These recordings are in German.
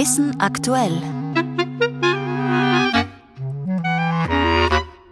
Wissen aktuell.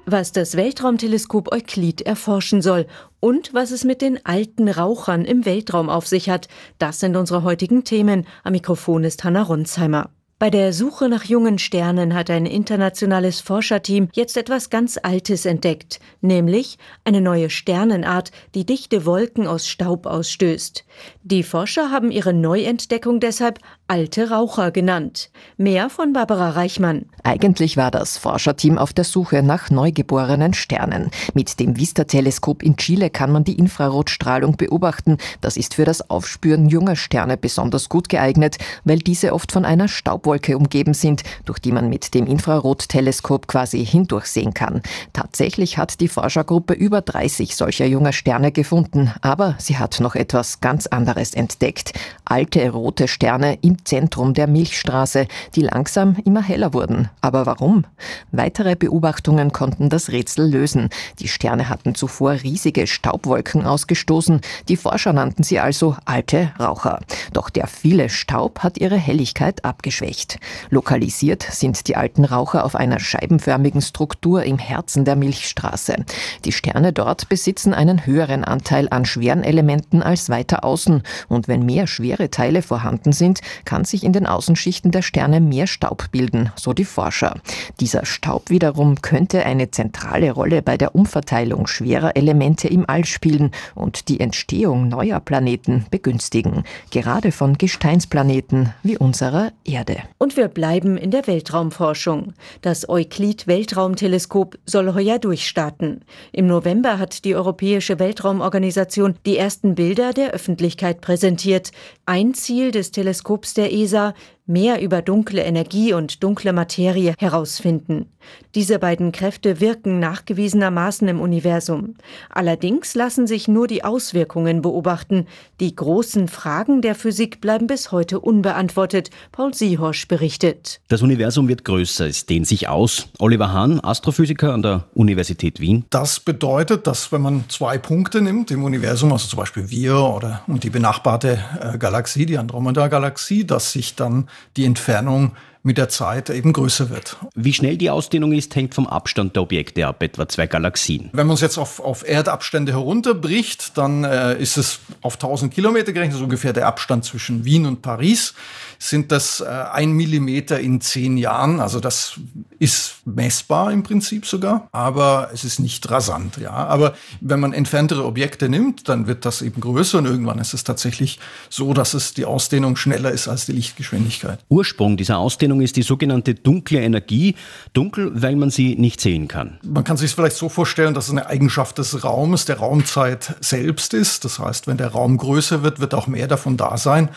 Was das Weltraumteleskop Euklid erforschen soll und was es mit den alten Rauchern im Weltraum auf sich hat, das sind unsere heutigen Themen. Am Mikrofon ist Hanna Ronsheimer. Bei der Suche nach jungen Sternen hat ein internationales Forscherteam jetzt etwas ganz Altes entdeckt, nämlich eine neue Sternenart, die dichte Wolken aus Staub ausstößt. Die Forscher haben ihre Neuentdeckung deshalb alte Raucher genannt. Mehr von Barbara Reichmann. Eigentlich war das Forscherteam auf der Suche nach neugeborenen Sternen. Mit dem Vista-Teleskop in Chile kann man die Infrarotstrahlung beobachten. Das ist für das Aufspüren junger Sterne besonders gut geeignet, weil diese oft von einer Staub Staubwolke umgeben sind, durch die man mit dem Infrarotteleskop quasi hindurchsehen kann. Tatsächlich hat die Forschergruppe über 30 solcher junger Sterne gefunden, aber sie hat noch etwas ganz anderes entdeckt. Alte rote Sterne im Zentrum der Milchstraße, die langsam immer heller wurden. Aber warum? Weitere Beobachtungen konnten das Rätsel lösen. Die Sterne hatten zuvor riesige Staubwolken ausgestoßen. Die Forscher nannten sie also alte Raucher. Doch der viele Staub hat ihre Helligkeit abgeschwächt nicht. Lokalisiert sind die alten Raucher auf einer scheibenförmigen Struktur im Herzen der Milchstraße. Die Sterne dort besitzen einen höheren Anteil an schweren Elementen als weiter außen. Und wenn mehr schwere Teile vorhanden sind, kann sich in den Außenschichten der Sterne mehr Staub bilden, so die Forscher. Dieser Staub wiederum könnte eine zentrale Rolle bei der Umverteilung schwerer Elemente im All spielen und die Entstehung neuer Planeten begünstigen, gerade von Gesteinsplaneten wie unserer Erde. Und wir bleiben in der Weltraumforschung. Das Euklid-Weltraumteleskop soll heuer durchstarten. Im November hat die Europäische Weltraumorganisation die ersten Bilder der Öffentlichkeit präsentiert. Ein Ziel des Teleskops der ESA, mehr über dunkle Energie und dunkle Materie herausfinden. Diese beiden Kräfte wirken nachgewiesenermaßen im Universum. Allerdings lassen sich nur die Auswirkungen beobachten. Die großen Fragen der Physik bleiben bis heute unbeantwortet. Paul Siehosch berichtet. Das Universum wird größer, es dehnt sich aus. Oliver Hahn, Astrophysiker an der Universität Wien. Das bedeutet, dass wenn man zwei Punkte nimmt im Universum, also zum Beispiel wir oder und die benachbarte äh, Galaxie, die Andromeda-Galaxie, dass sich dann die Entfernung mit der Zeit eben größer wird. Wie schnell die Ausdehnung ist, hängt vom Abstand der Objekte ab, etwa zwei Galaxien. Wenn man es jetzt auf, auf Erdabstände herunterbricht, dann äh, ist es auf 1000 Kilometer gerechnet, also ungefähr der Abstand zwischen Wien und Paris, sind das äh, ein Millimeter in zehn Jahren. Also das ist messbar im Prinzip sogar, aber es ist nicht rasant. Ja, aber wenn man entferntere Objekte nimmt, dann wird das eben größer und irgendwann ist es tatsächlich so, dass es die Ausdehnung schneller ist als die Lichtgeschwindigkeit. Ursprung dieser Ausdehnung Ausdehnung ist die sogenannte dunkle Energie. Dunkel, weil man sie nicht sehen kann. Man kann sich es vielleicht so vorstellen, dass es eine Eigenschaft des Raumes, der Raumzeit selbst ist. Das heißt, wenn der Raum größer wird, wird auch mehr davon da sein.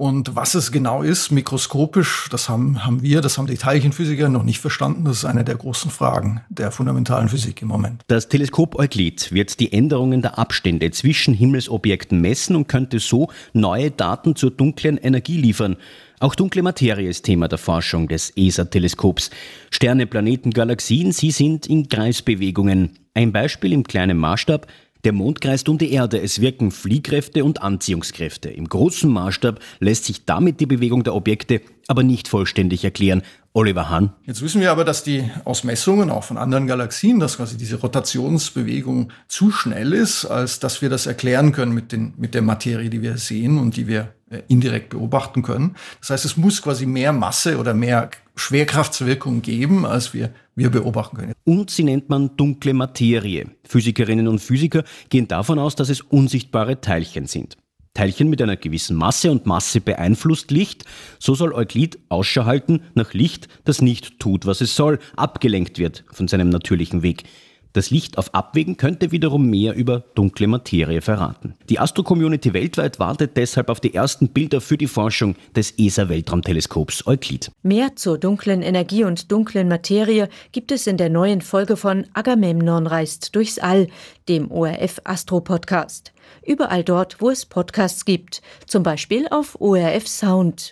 Und was es genau ist, mikroskopisch, das haben, haben wir, das haben die Teilchenphysiker noch nicht verstanden. Das ist eine der großen Fragen der fundamentalen Physik im Moment. Das Teleskop Euklid wird die Änderungen der Abstände zwischen Himmelsobjekten messen und könnte so neue Daten zur dunklen Energie liefern. Auch dunkle Materie ist Thema der Forschung des ESA-Teleskops. Sterne, Planeten, Galaxien, sie sind in Kreisbewegungen. Ein Beispiel im kleinen Maßstab. Der Mond kreist um die Erde. Es wirken Fliehkräfte und Anziehungskräfte. Im großen Maßstab lässt sich damit die Bewegung der Objekte aber nicht vollständig erklären. Oliver Hahn. Jetzt wissen wir aber, dass die aus Messungen auch von anderen Galaxien, dass quasi diese Rotationsbewegung zu schnell ist, als dass wir das erklären können mit, den, mit der Materie, die wir sehen und die wir äh, indirekt beobachten können. Das heißt, es muss quasi mehr Masse oder mehr Schwerkraftswirkung geben, als wir, wir beobachten können. Und sie nennt man dunkle Materie. Physikerinnen und Physiker gehen davon aus, dass es unsichtbare Teilchen sind. Teilchen mit einer gewissen Masse und Masse beeinflusst Licht. So soll Euklid Ausschau halten nach Licht, das nicht tut, was es soll, abgelenkt wird von seinem natürlichen Weg. Das Licht auf Abwägen könnte wiederum mehr über dunkle Materie verraten. Die Astro-Community weltweit wartet deshalb auf die ersten Bilder für die Forschung des ESA-Weltraumteleskops Euklid. Mehr zur dunklen Energie und dunklen Materie gibt es in der neuen Folge von Agamemnon reist durchs All, dem ORF Astro Podcast. Überall dort, wo es Podcasts gibt, zum Beispiel auf ORF Sound.